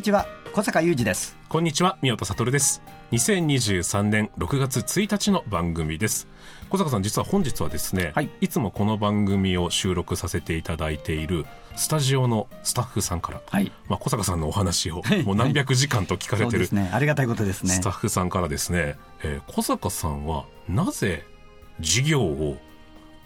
にちは小坂雄二です。こんにちは宮田悟です。2023年6月1日の番組です。小坂さん実は本日はですね、はい、いつもこの番組を収録させていただいているスタジオのスタッフさんから、はい。まあ、小坂さんのお話をはい。もう何百時間と聞かれてる、ね、ありがたいことですね。スタッフさんからですね、えー小坂さんはなぜ事業を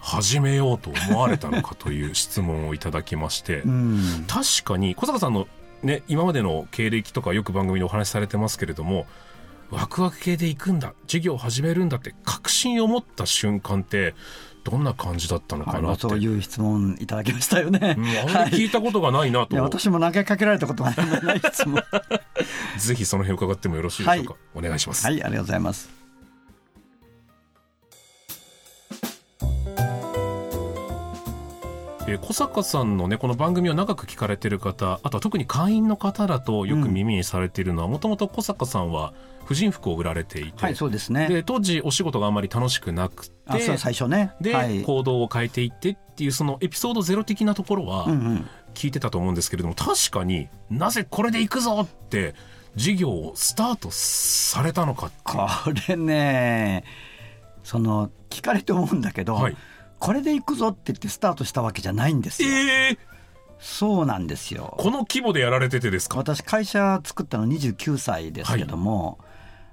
始めようと思われたのかという質問をいただきまして、うん。確かに小坂さんの、ね、今までの経歴とかよく番組でお話しされてますけれどもワクワク系で行くんだ事業を始めるんだって確信を持った瞬間ってどんな感じだったのかあなそういう質問いただきましたよね、うんあまり聞いたことがないなと、いや私も投げかけられたことがない質問。は ぜひその辺伺ってもよろしいでしょうか、お願いします、いありがとうございますえー小坂さんのねこの番組を長く聞かれてる方あとは特に会員の方だとよく耳にされているのはもともと小坂さんは婦人服を売られていて、はいそうですね。で当時お仕事があんまり楽しくなくあそうて最初ね。で、はい。行動を変えていってっていうそのエピソードゼロ的なところはうんうん。聞いてたと思うんですけれども確かになぜこれで行くぞって事業をスタートされたのかこれねその聞かれて思うんだけど、はいこれで行くぞって言ってスタートしたわけじゃないんですよ、えー、そうなんですよ。この規模でやられててですか？私会社作ったの29歳ですけども、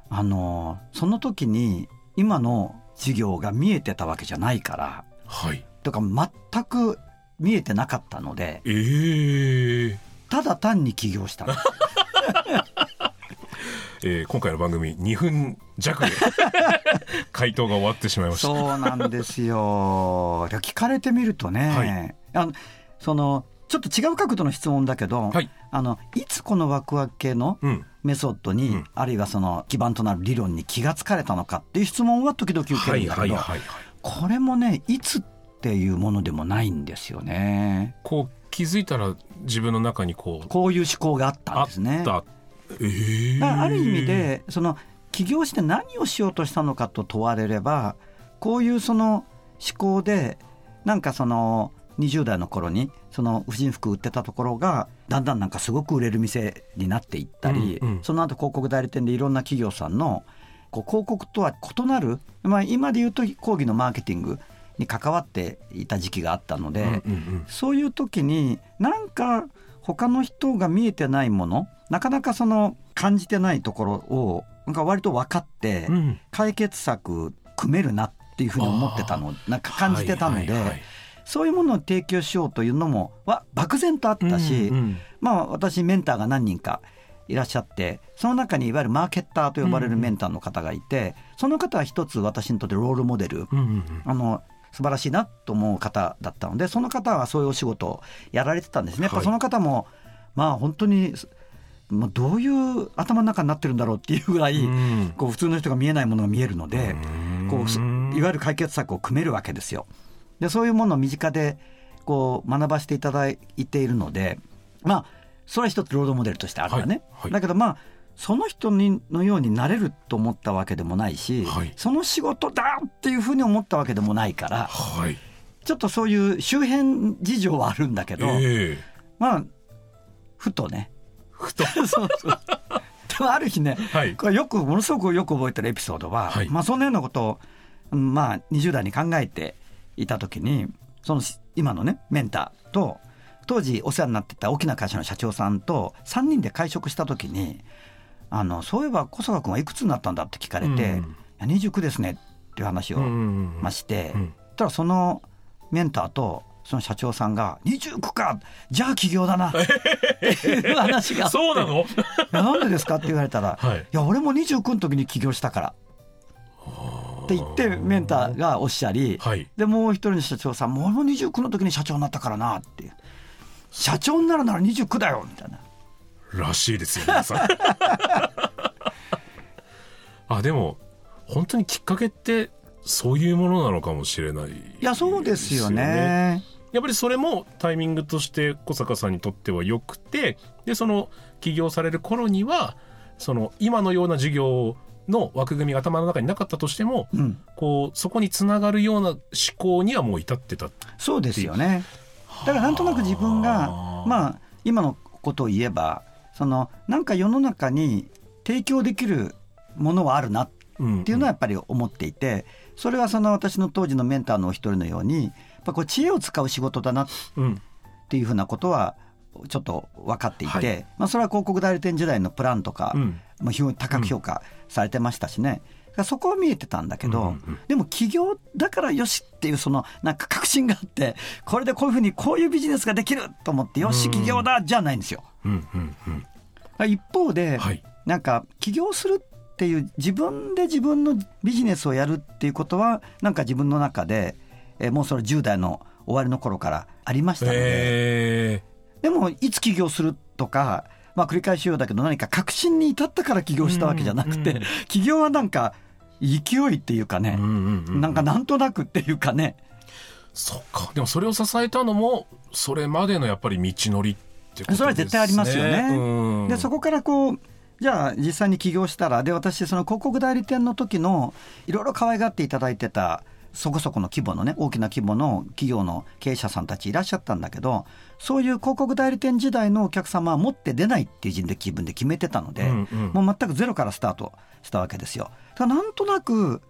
あのその時に今の事業が見えてたわけじゃないからはい。とか全く見えてなかったのでえー。ただ単に起業したの えー今回の番組2分弱で 回答が終わってしまいました。そうなんですよ。いや聞かれてみるとね、あのそのちょっと違う角度の質問だけど、はい。あのいつこのワクワク系のうん。メソッドに、うん。あるいはその基盤となる理論に気がつかれたのかっていう質問は時々受けはいるんだけど、はいはいはいこれもねいつっていうものでもないんですよね。こう気づいたら自分の中にこうこういう思考があったあっんですね。たえーだからある意味でその起業して何をしようとしたのかと問われればこういうその思考でなんかその20代の頃にその婦人服売ってたところがだんだんなんかすごく売れる店になっていったり、うんうん。その後広告代理店でいろんな企業さんのこう広告とは異なる、まあ、今で言うと講義のマーケティングに関わっていた時期があったので、うんうんうん。そういう時になんか他の人が見えてないものなかなかその感じてないところをなんか割と分かってうん。解決策組めるなっていうふうに思ってたのなんか感じてたので、はいはいはい。そういうものを提供しようというのもは漠然とあったし、うんうん。まあ私メンターが何人かいらっしゃってその中にいわゆるマーケッターと呼ばれるメンターの方がいて、その方は一つ私にとってロールモデル。うんうんうん。あの素晴らしいなと思う方だったのでその方はそういうお仕事をやられてたんですね。やっぱはいその方もまあ本当にもうどういう頭の中になってるんだろうっていうぐらい、うん。こう普通の人が見えないものが見えるので、うん。こうすいわゆる解決策を組めるわけですよ。でそういうものを身近でこう学ばせていただいているのでまあそれは一つロードモデルとしてあるわね、はい。はい。だけどまあその人にのようになれると思ったわけでもないし、はい。その仕事だっていうふうに思ったわけでもないからはい。ちょっとそういう周辺事情はあるんだけど、ええ。まあふとね。ふと。そうそう。でもある日ねはい。これよくものすごくよく覚えてるエピソードは、はい。まあそんなようなことをうんまあ20代に考えていた時にその今のねメンターと当時お世話になってた大きな会社の社長さんと3人で会食した時にあのそういえば小坂君はいくつになったんだって聞かれて「うん。いや29ですね」っていう話をまして、うん。たらそのメンターとその社長さんが「29かじゃあ起業だな」っていう話がそうなの？なんでですか?」って言われたら「はい。いや俺も29の時に起業したから」って言ってメンターがおっしゃり、はい。でもう一人の社長さんも「俺も29の時に社長になったからな」っていう「社長になるなら29だよ」みたいな。らしいですよ皆さん。あでも本当にきっかけってそういうものなのかもしれない、いやそうですよね。やっぱりそれもタイミングとして小坂さんにとっては良くてでその起業される頃にはその今のような事業の枠組みが頭の中になかったとしても、うん、こうそこにつながるような思考にはもう至ってたそうですよね。だからなんとなく自分がはあ。まあ今のことを言えばそのなんか世の中に提供できるものはあるなっていうのはやっぱり思っていてそれはその私の当時のメンターのお一人のようにやっぱこう知恵を使う仕事だなっうん。ていうふうなことはちょっと分かっていて、はい。まあ、それは広告代理店時代のプランとか、うん。まあ、非常に高く評価されてましたしね、そこは見えてたんだけど、うんうんでも起業だからよしっていうそのなんか確信があってこれでこういうふうにこういうビジネスができると思ってよし起業だじゃないんですよ。うんうんうん一方で、はい。なんか起業するっていう自分で自分のビジネスをやるっていうことはなんか自分の中で、えーもうそれ10代の終わりの頃からありましたので、えでもいつ起業するとか、まあ、繰り返しようだけど何か確信に至ったから起業したわけじゃなくて、うんうん起業はなんか勢いっていうかね、ーうんうんうん。なんかなんとなくっていうかね。そっか。でもそれを支えたのもそれまでのやっぱり道のりってことね。それは絶対ありますよね。うん。でそこからこうじゃあ実際に起業したらで私その広告代理店の時のいろいろ可愛がっていただいてたそこそこの規模のね大きな規模の企業の経営者さんたちいらっしゃったんだけどそういう広告代理店時代のお客様は持って出ないっていう人で気分で決めてたので、うんうん。もう全くゼロからスタートしたわけですよ。だからなんとなく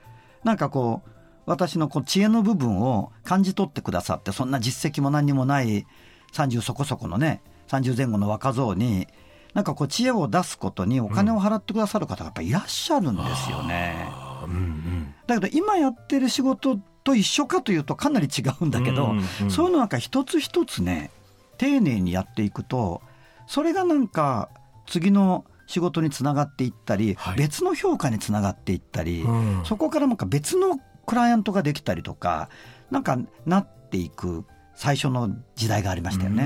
なんかこう私のこう知恵の部分を感じ取ってくださってそんな実績も何にもない30そこそこのね30前後の若造になんかこう知恵を出すことにお金を払ってくださる方がやっぱりいらっしゃるんですよね。うんうん。だけど今やってる仕事と一緒かというとかなり違うんだけど、うんうんそういうのなんか一つ一つね丁寧にやっていくとそれがなんか次の仕事につながっていったり、はい。別の評価につながっていったり、うん。そこからなんか別のクライアントができたりとかなんかなっていく最初の時代がありましたよね。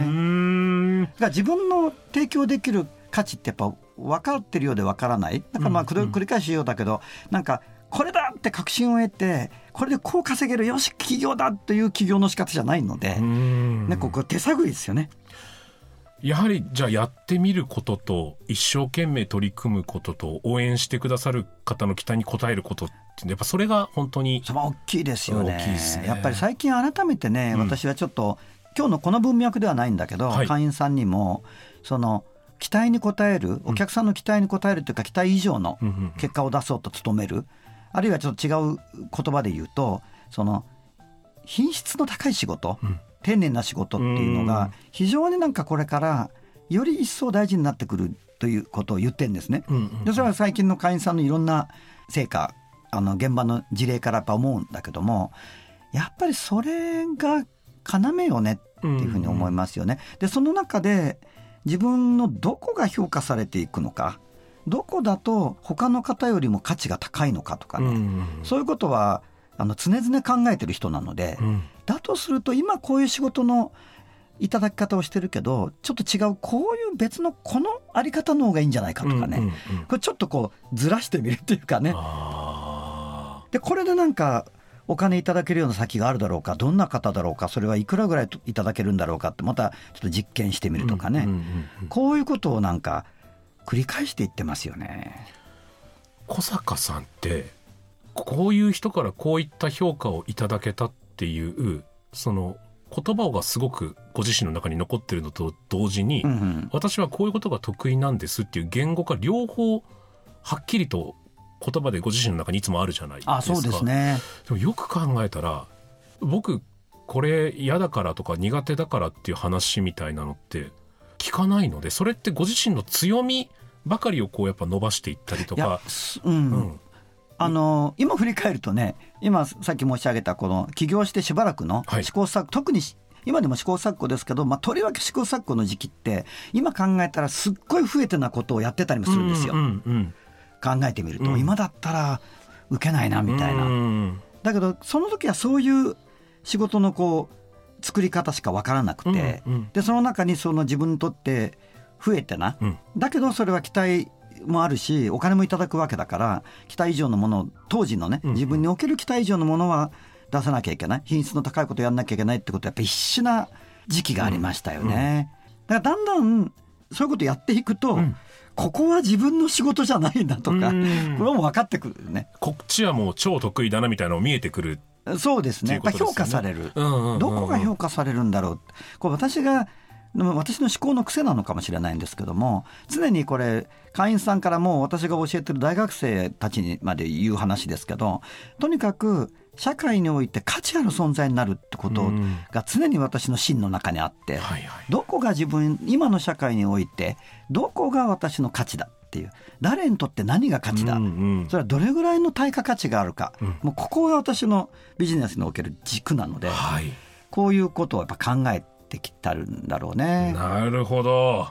うーんだから自分の提供できる価値ってやっぱ分かってるようで分からない。だからまあうん繰り返しようだけどなんかこれだって確信を得てこれでこう稼げるよし起業だという起業の仕方じゃないので、うん。ね、ここ手探りですよね。やはりじゃあやってみることと一生懸命取り組むことと応援してくださる方の期待に応えることってやっぱそれが本当にそれは大きいですよね。ね。やっぱり最近改めてね、うん。私はちょっと今日のこの文脈ではないんだけど、はい。会員さんにもその期待に応えるお客さんの期待に応えるというか、期待以上の結果を出そうと努める、あるいはちょっと違う言葉で言うとその品質の高い仕事、うん。丁寧な仕事っていうのうん。が非常になんかこれからより一層大事になってくるということを言ってるんですね。うんうん。でそれは最近の会員さんのいろんな成果あの現場の事例からやっぱ思うんだけどもやっぱりそれが要よねっていうふうに思いますよね。でその中で自分のどこが評価されていくのかどこだと他の方よりも価値が高いのかとかね、うんそういうことはあの常々考えてる人なので、うん。だとすると今こういう仕事のいただき方をしてるけどちょっと違うこういう別のこのあり方の方がいいんじゃないかとかね、うんうんうん。これちょっとこうずらしてみるっていうかね。あでこれでなんかお金いただけるような先があるだろうかどんな方だろうかそれはいくらぐらいいただけるんだろうかってまたちょっと実験してみーるとかね、こういうことをなんか繰り返していってますよね。小坂さんってこういう人からこういった評価をいただけたっていうその言葉がすごくご自身の中に残ってるのと同時に、うんうん。私はこういうことが得意なんですっていう言語が両方はっきりと言葉でご自身の中にいつもあるじゃないですか。あそうですね。でもよく考えたら僕これ嫌だからとか苦手だからっていう話みたいなのって聞かないのでそれってご自身の強みばかりをこうやっぱ伸ばしていったりとか。すうんうんあの今振り返るとね今さっき申し上げたこの起業してしばらくのはい試行錯誤、特に今でも試行錯誤ですけど、まあ、とりわけ試行錯誤の時期って今考えたらすっごい不得手なことをやってたりもするんですよ、うんうん考えてみると、うん。今だったら受けないなみたいな、うん。だけどその時はそういう仕事のこう作り方しか分からなくて、うんうん。でその中にその自分にとって増えてな、うん。だけどそれは期待もあるしお金もいただくわけだから期待以上のものを当時のねうん自分における期待以上のものは出さなきゃいけない。品質の高いことやんなきゃいけないってことはやっぱ必死な時期がありましたよね。だからだんだんそういうことやっていくと、んここは自分の仕事じゃないんだとか、うんこれも分かってくるね。こっちはもう超得意だなみたいなの見えてくる。そうですね。やっぱっていうことですよね評価される。うんうんうんうんどこが評価されるんだろう。これ私が、私の思考の癖なのかもしれないんですけども、常にこれ、会員さんからも私が教えてる大学生たちにまで言う話ですけど、とにかく社会において価値ある存在になるってことうんが常に私の芯の中にあって、はいはい。どこが自分、今の社会において、どこが私の価値だっていう、誰にとって何が価値だ。うんうんそれはどれぐらいの対価価値があるか、うんもうここが私のビジネスにおける軸なので、はい。こういうことをやっぱ考えてきたるんだろうね。なるほど。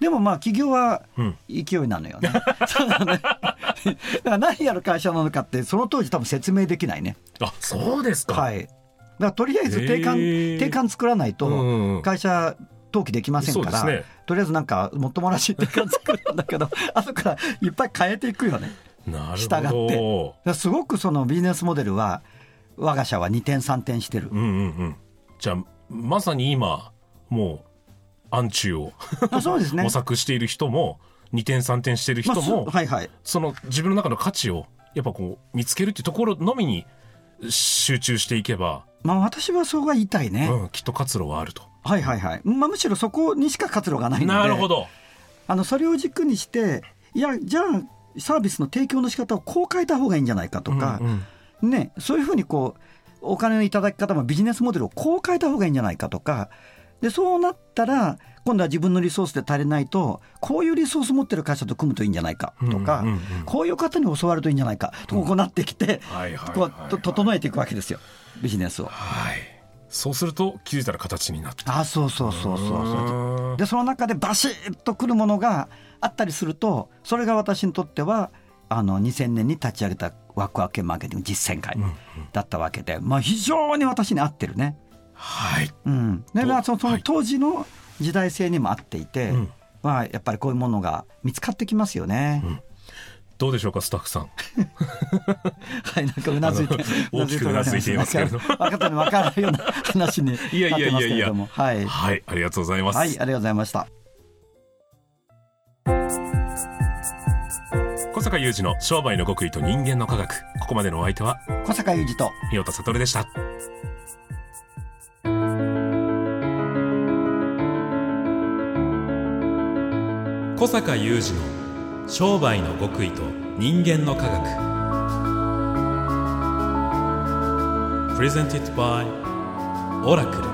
でもまあ企業はうん勢いなのよね。そうだね。だから何やる会社なのかってその当時多分説明できないね。あ、そうですか。はい。だからとりあえず定款、定款作らないとん会社登記できませんから、ねとりあえずなんかもっともらしい定款作るんだけど、後からいっぱい変えていくよね。なる従ってすごくそのビジネスモデルは我が社は2点3点してる。うんうんうん。じゃあ、まさに今、もう、暗中をあそうですね 模。索している人も、2点3点している人まあも、そはいはい。その自分の中の価値を、やっぱこう、見つけるっていうところのみに集中していけば、まあ私はそうが言いたいね。うん、きっと活路はあると。はいはいはい。まあむしろそこにしか活路がないので。なるほ。ど。あの、それを軸にして、いや、じゃあサービスの提供の仕方をこう変えた方がいいんじゃないかとか、うんうんね、そういうふうにこう、お金のいただき方もビジネスモデルをこう変えた方がいいんじゃないかとか、で、そうなったら、今度は自分のリソースで足りないと、こういうリソース持ってる会社と組むといいんじゃないかとか、うんうんうんこういう方に教わるといいんじゃないかと、こうなってきて、こはいうと整えていくわけですよ、ビジネスを。はい。そうすると、気づいたら形になって。あ、そうそうそうそうで、その中でバシッとくるものがあったりすると、それが私にとっては、あの、2000年に立ち上げたワクワク系マーケティング実践会だったわけで、まあ非常に私に合ってるね。はい。うん。で、とまあそのそのはい当時の時代性にも合っていて、うんまあやっぱりこういうものが見つかってきますよね。どうでしょうか、スタッフさん。はい、なんかうなずいて大きくうなずいていますけれどなんか分かったの分からないような話になっていやいやいやいや。はい。はい、ありがとうございます。はい、ありがとうございました。小坂雄二の商売の極意と人間の科学。ここまでのお相手は、小坂雄二と、三代田悟でした。小坂雄二の商売の極意と人間の科学。プレゼンティットバイオラクル